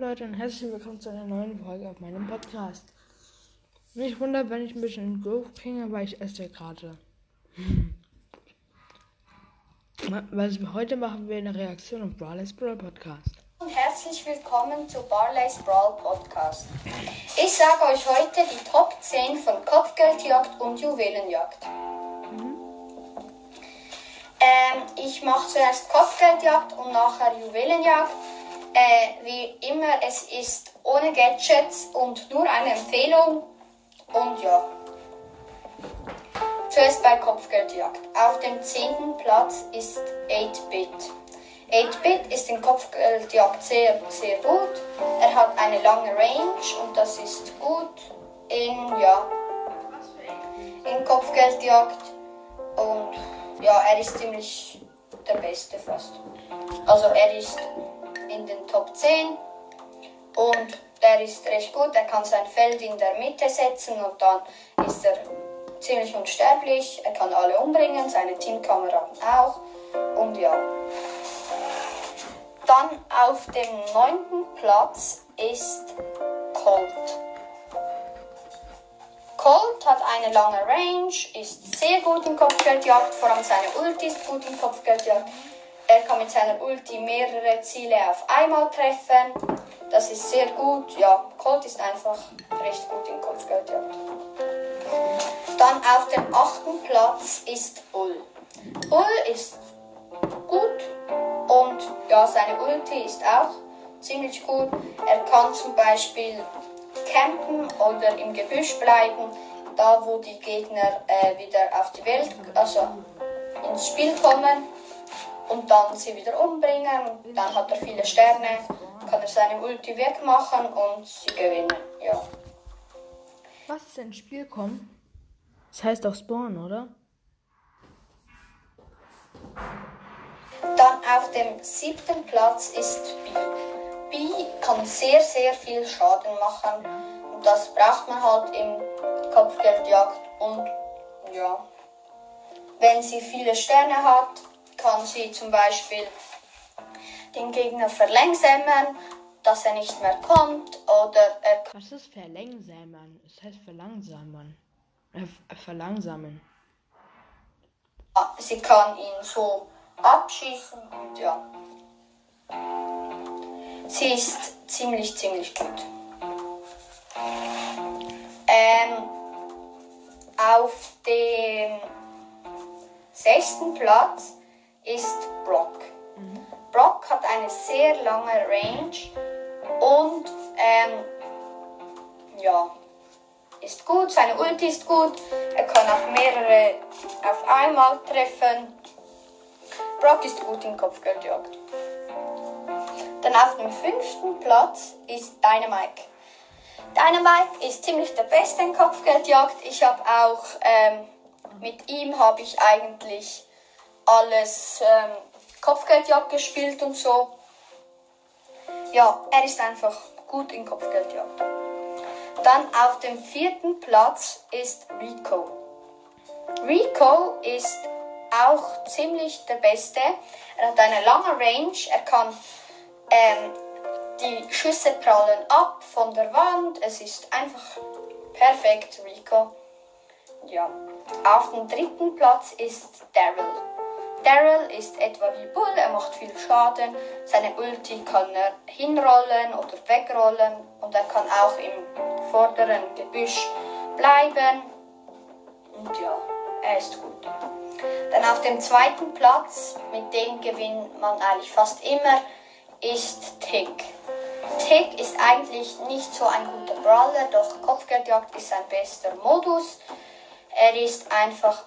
Leute und herzlich willkommen zu einer neuen Folge auf meinem Podcast. Nicht wundert, wenn ich ein bisschen in Go klinge, weil ich esse gerade. Was wir heute machen, wir eine Reaktion auf Brawley's Brawl Podcast. Herzlich willkommen zu Barley's Brawl Podcast. Ich sage euch heute die Top 10 von Kopfgeldjagd und Juwelenjagd. Ähm, ich mache zuerst Kopfgeldjagd und nachher Juwelenjagd. Äh, wie immer, es ist ohne Gadgets und nur eine Empfehlung. Und ja. Zuerst bei Kopfgeldjagd. Auf dem zehnten Platz ist 8-Bit. 8-Bit ist in Kopfgeldjagd sehr, sehr gut. Er hat eine lange Range und das ist gut in, ja, in Kopfgeldjagd. Und ja, er ist ziemlich der Beste fast. Also er ist in den Top 10 und der ist recht gut. Er kann sein Feld in der Mitte setzen und dann ist er ziemlich unsterblich. Er kann alle umbringen, seine Teamkameraden auch. Und ja. Dann auf dem neunten Platz ist Colt. Colt hat eine lange Range, ist sehr gut in Kopfgeldjagd, vor allem seine Ulti ist gut in Kopfgeldjagd. Er kann mit seiner Ulti mehrere Ziele auf einmal treffen. Das ist sehr gut. Ja, Colt ist einfach recht gut in Kopfgeldjagd. Dann auf dem achten Platz ist Bull. Bull ist gut und ja, seine Ulti ist auch ziemlich gut. Er kann zum Beispiel campen oder im Gebüsch bleiben, da wo die Gegner äh, wieder auf die Welt, also ins Spiel kommen und dann sie wieder umbringen. Und dann hat er viele Sterne, kann er seine Ulti wegmachen und sie gewinnen. Ja. Was ist ins Spiel kommen? Das heißt auch Spawn, oder? Dann auf dem siebten Platz ist B. B kann sehr, sehr viel Schaden machen. Und das braucht man halt im Kopfgeldjagd. Und ja, wenn sie viele Sterne hat, kann sie zum Beispiel den Gegner verlangsamen, dass er nicht mehr kommt. Oder er kann Was ist verlangsamen? Es heißt verlangsamen. Äh, verlangsamen. sie kann ihn so abschießen und ja. Sie ist ziemlich, ziemlich gut. Ähm, auf dem sechsten Platz ist Brock. Brock hat eine sehr lange Range und ähm, ja, ist gut. Seine Ulti ist gut. Er kann auch mehrere auf einmal treffen. Brock ist gut im Kopfgeldjagd. Dann auf dem fünften Platz ist Dynamite. Dynamite ist ziemlich der Beste in Kopfgeldjagd. Ich habe auch ähm, mit ihm habe ich eigentlich alles ähm, Kopfgeldjagd gespielt und so. Ja, er ist einfach gut in Kopfgeldjagd. Dann auf dem vierten Platz ist Rico. Rico ist auch ziemlich der Beste. Er hat eine lange Range. Er kann ähm, die Schüsse prallen ab von der Wand. Es ist einfach perfekt, Rico. Ja. Auf dem dritten Platz ist Daryl. Daryl ist etwa wie Bull, er macht viel Schaden. Seine Ulti kann er hinrollen oder wegrollen und er kann auch im vorderen Gebüsch bleiben. Und ja, er ist gut. Dann auf dem zweiten Platz, mit dem gewinnt man eigentlich fast immer, ist Tick. Tick ist eigentlich nicht so ein guter Brawler, doch Kopfgeldjagd ist sein bester Modus. Er ist einfach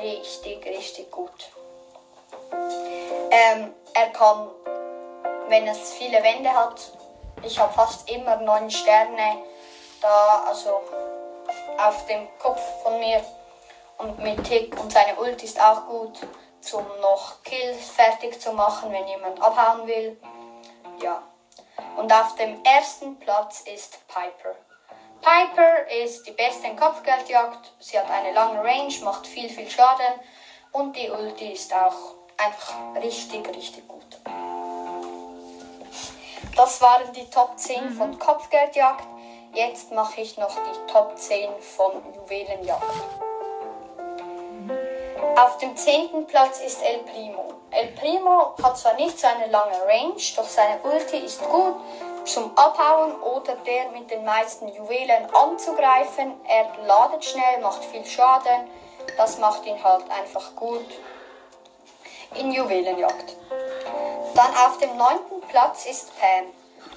richtig, richtig gut. Ähm, er kann, wenn es viele Wände hat, ich habe fast immer neun Sterne da, also auf dem Kopf von mir und mit Tick und seine Ult ist auch gut, zum noch Kills fertig zu machen, wenn jemand abhauen will. Ja. Und auf dem ersten Platz ist Piper. Piper ist die beste in Kopfgeldjagd. Sie hat eine lange Range, macht viel, viel Schaden und die Ulti ist auch einfach richtig, richtig gut. Das waren die Top 10 von Kopfgeldjagd. Jetzt mache ich noch die Top 10 von Juwelenjagd. Auf dem 10. Platz ist El Primo. El Primo hat zwar nicht so eine lange Range, doch seine Ulti ist gut zum Abhauen oder der mit den meisten Juwelen anzugreifen. Er ladet schnell, macht viel Schaden. Das macht ihn halt einfach gut in Juwelenjagd. Dann auf dem 9. Platz ist Pam.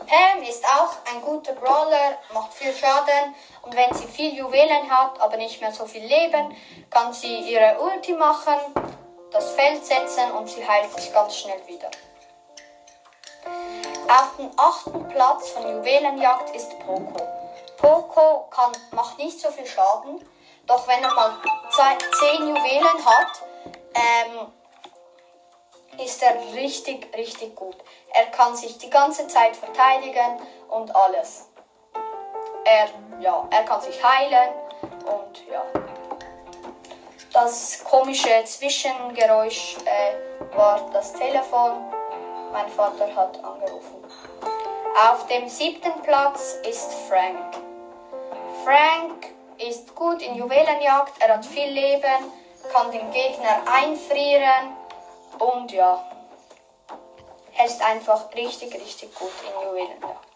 Pam ist auch ein guter Brawler, macht viel Schaden und wenn sie viel Juwelen hat, aber nicht mehr so viel Leben, kann sie ihre Ulti machen, das Feld setzen und sie heilt sich ganz schnell wieder. Auf dem achten Platz von Juwelenjagd ist Poco. Poco kann, macht nicht so viel Schaden, doch wenn er mal zwei, 10 Juwelen hat, ähm, ist er richtig, richtig gut. Er kann sich die ganze Zeit verteidigen und alles. Er, ja, er kann sich heilen und ja. Das komische Zwischengeräusch äh, war das Telefon. Mein Vater hat angerufen. Auf dem siebten Platz ist Frank. Frank ist gut in Juwelenjagd, er hat viel Leben, kann den Gegner einfrieren und ja, er ist einfach richtig, richtig gut in Juwelenjagd.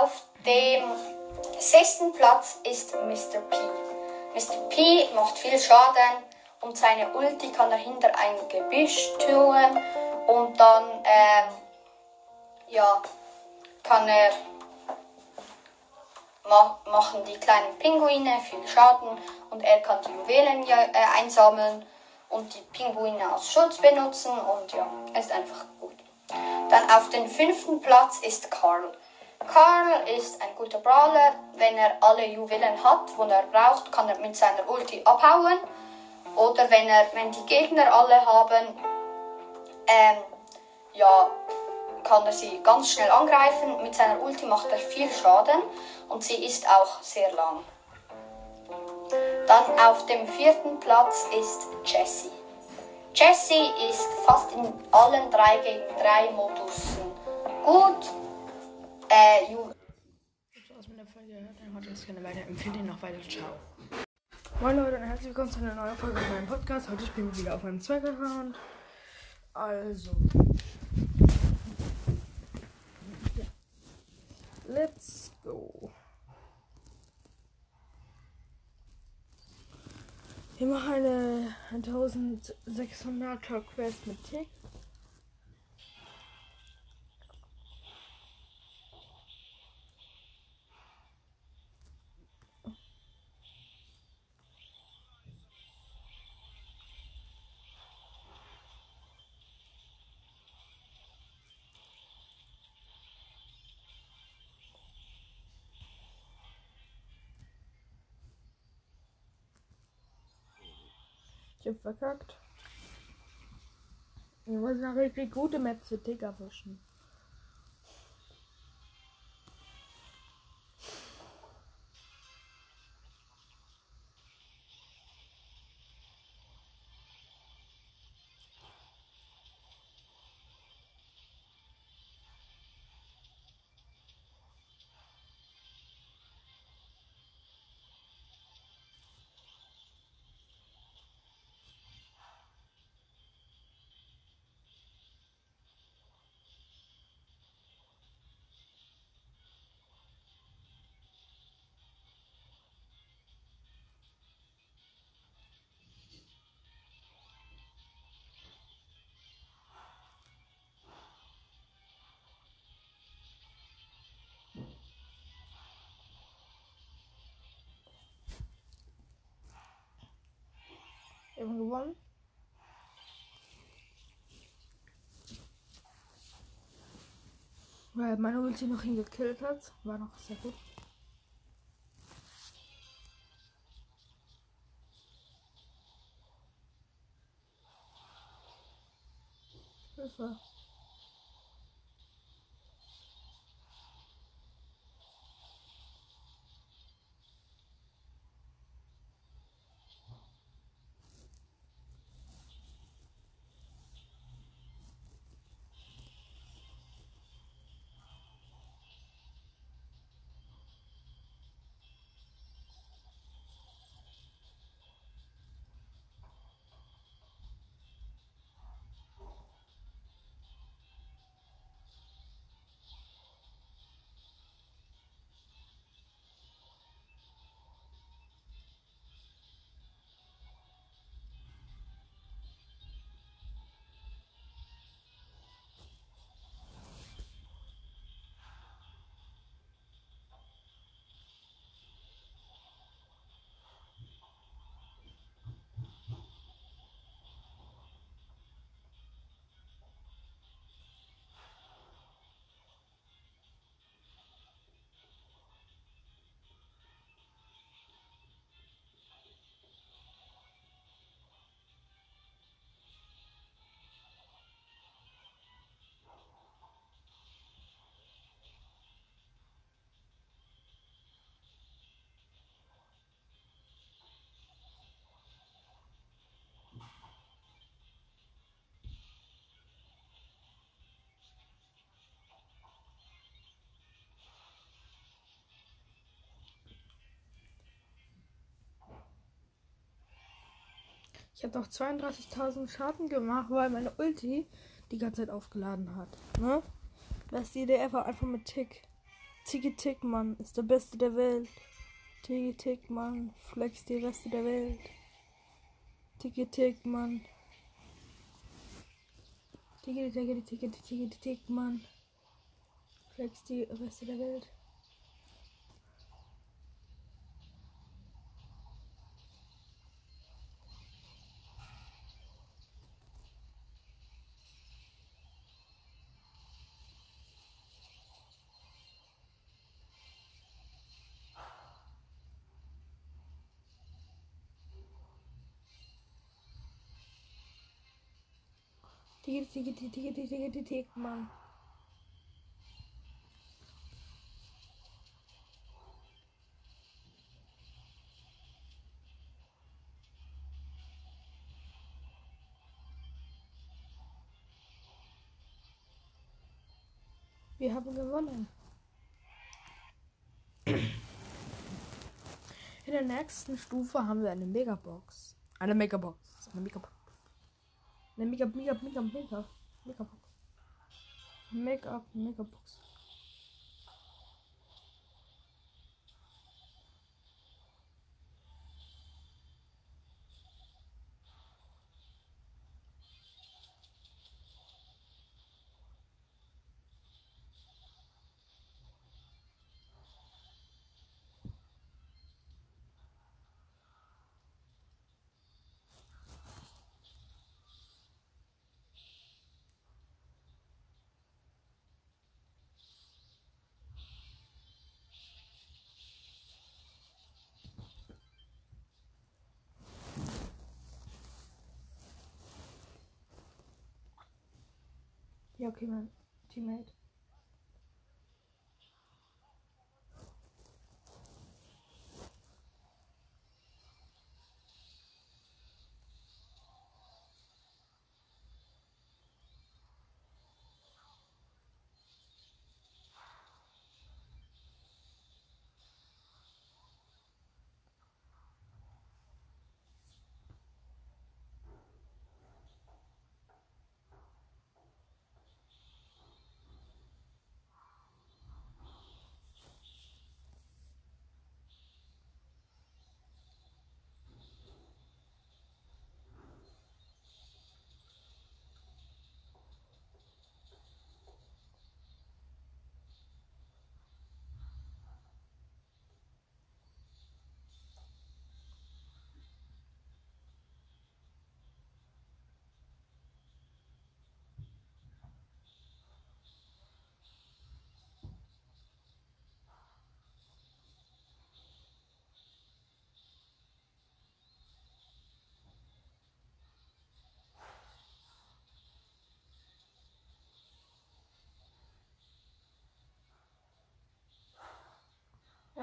Auf dem sechsten Platz ist Mr. P. Mr. P macht viel Schaden und seine Ulti kann er hinter ein Gebüsch tun und dann ähm, ja, kann er ma machen die kleinen Pinguine viel Schaden und er kann die Juwelen äh, einsammeln und die Pinguine als Schutz benutzen und ja, ist einfach gut. Dann auf den fünften Platz ist Karl. Karl ist ein guter Brawler. Wenn er alle Juwelen hat, wo er braucht, kann er mit seiner Ulti abhauen. Oder wenn er, wenn die Gegner alle haben, ähm, ja, kann er sie ganz schnell angreifen. Mit seiner Ulti macht er viel Schaden und sie ist auch sehr lang. Dann auf dem vierten Platz ist Jessie. Jessie ist fast in allen 3 gegen 3 Modusen gut. Äh, Ju aus meiner Folge gehört, dann heute das gerne weiter. Empfehle ihn noch weiter. Ciao. Moin Leute und herzlich willkommen zu einer neuen Folge von meinem Podcast. Heute spielen wir wieder auf meinem zweiten Account. Also. Let's go. Wir machen eine 1600er Quest mit Tick. Ich hab verkackt. Wir müssen eine richtig gute Map für Tick erwischen. Haben gewonnen. Weil meine Ulti noch ihn gekillt hat. War noch sehr gut. Hilfe. Ich habe noch 32.000 Schaden gemacht, weil meine Ulti die ganze Zeit aufgeladen hat. Ne? Beste Idee ever, einfach mit Tick. Tiki Tick, Mann, ist der Beste der Welt. Tiki Tick, Mann, flex die Reste der Welt. Tiki Tick, Mann. Tiki Tiki Tiki Tiki Tick, Mann. Flex die Reste der Welt. Tiki Tiki Tiki Tiki Tiki Tiki Mann. Wir haben gewonnen. In der nächsten Stufe haben wir eine Megabox. Eine Megabox. Eine Megabox. Eine Mega, Mega, Mega, Mega, Megabox. Make-up, Megabox. Ja, okay, mein Teammate.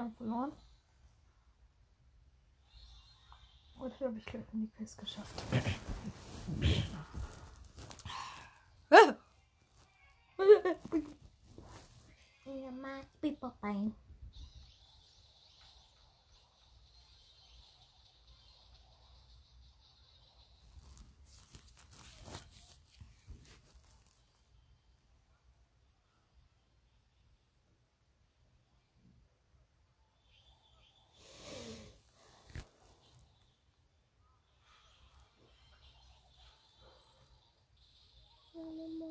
Wir haben verloren. Heute habe ich gleich in die Quest geschafft. Ja,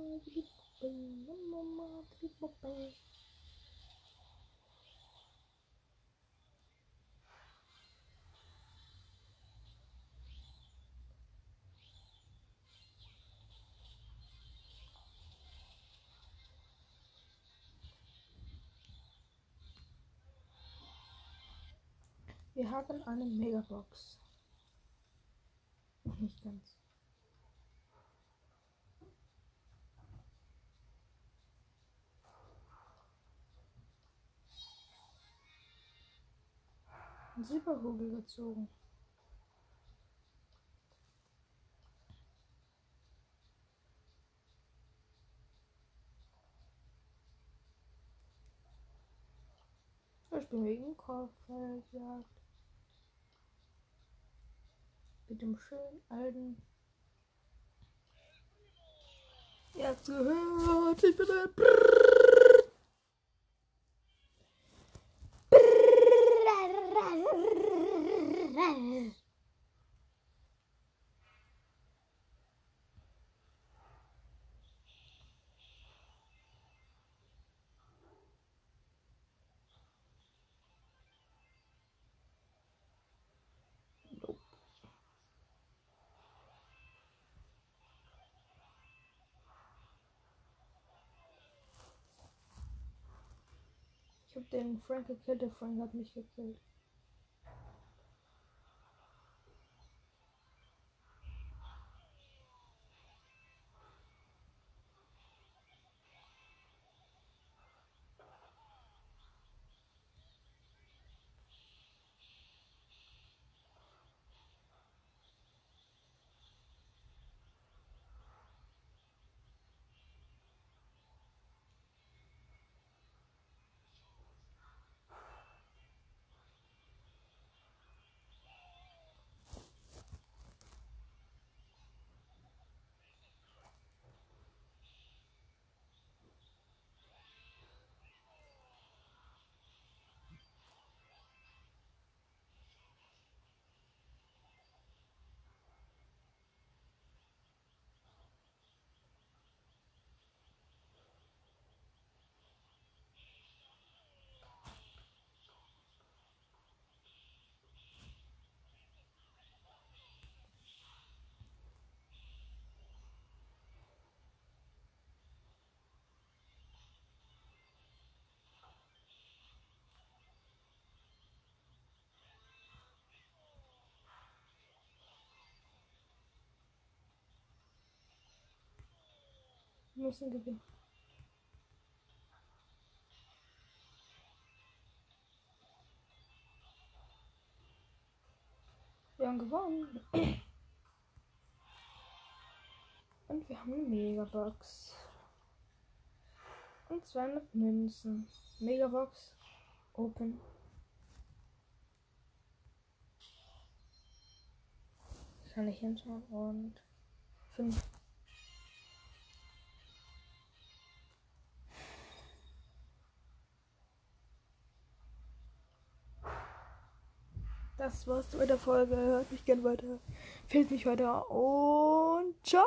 mag Pipapein. Wir haben eine Megabox. Nicht ganz. Ein Silberkugel gezogen. Ich bin wegen Kopfgeldjagd. Mit dem schönen alten. Habt's gehört, ich bin ein Brrrr. Ich hab den Frank gekillt, der Frank hat mich gekillt. Wir müssen gewinnen. Wir haben gewonnen. Und wir haben eine Megabox. Und 200 Münzen. Megabox. Open. Kann ich hinschauen und 5. Das war's mit der Folge. Hört mich gerne weiter. Fehlt mich weiter. Und ciao.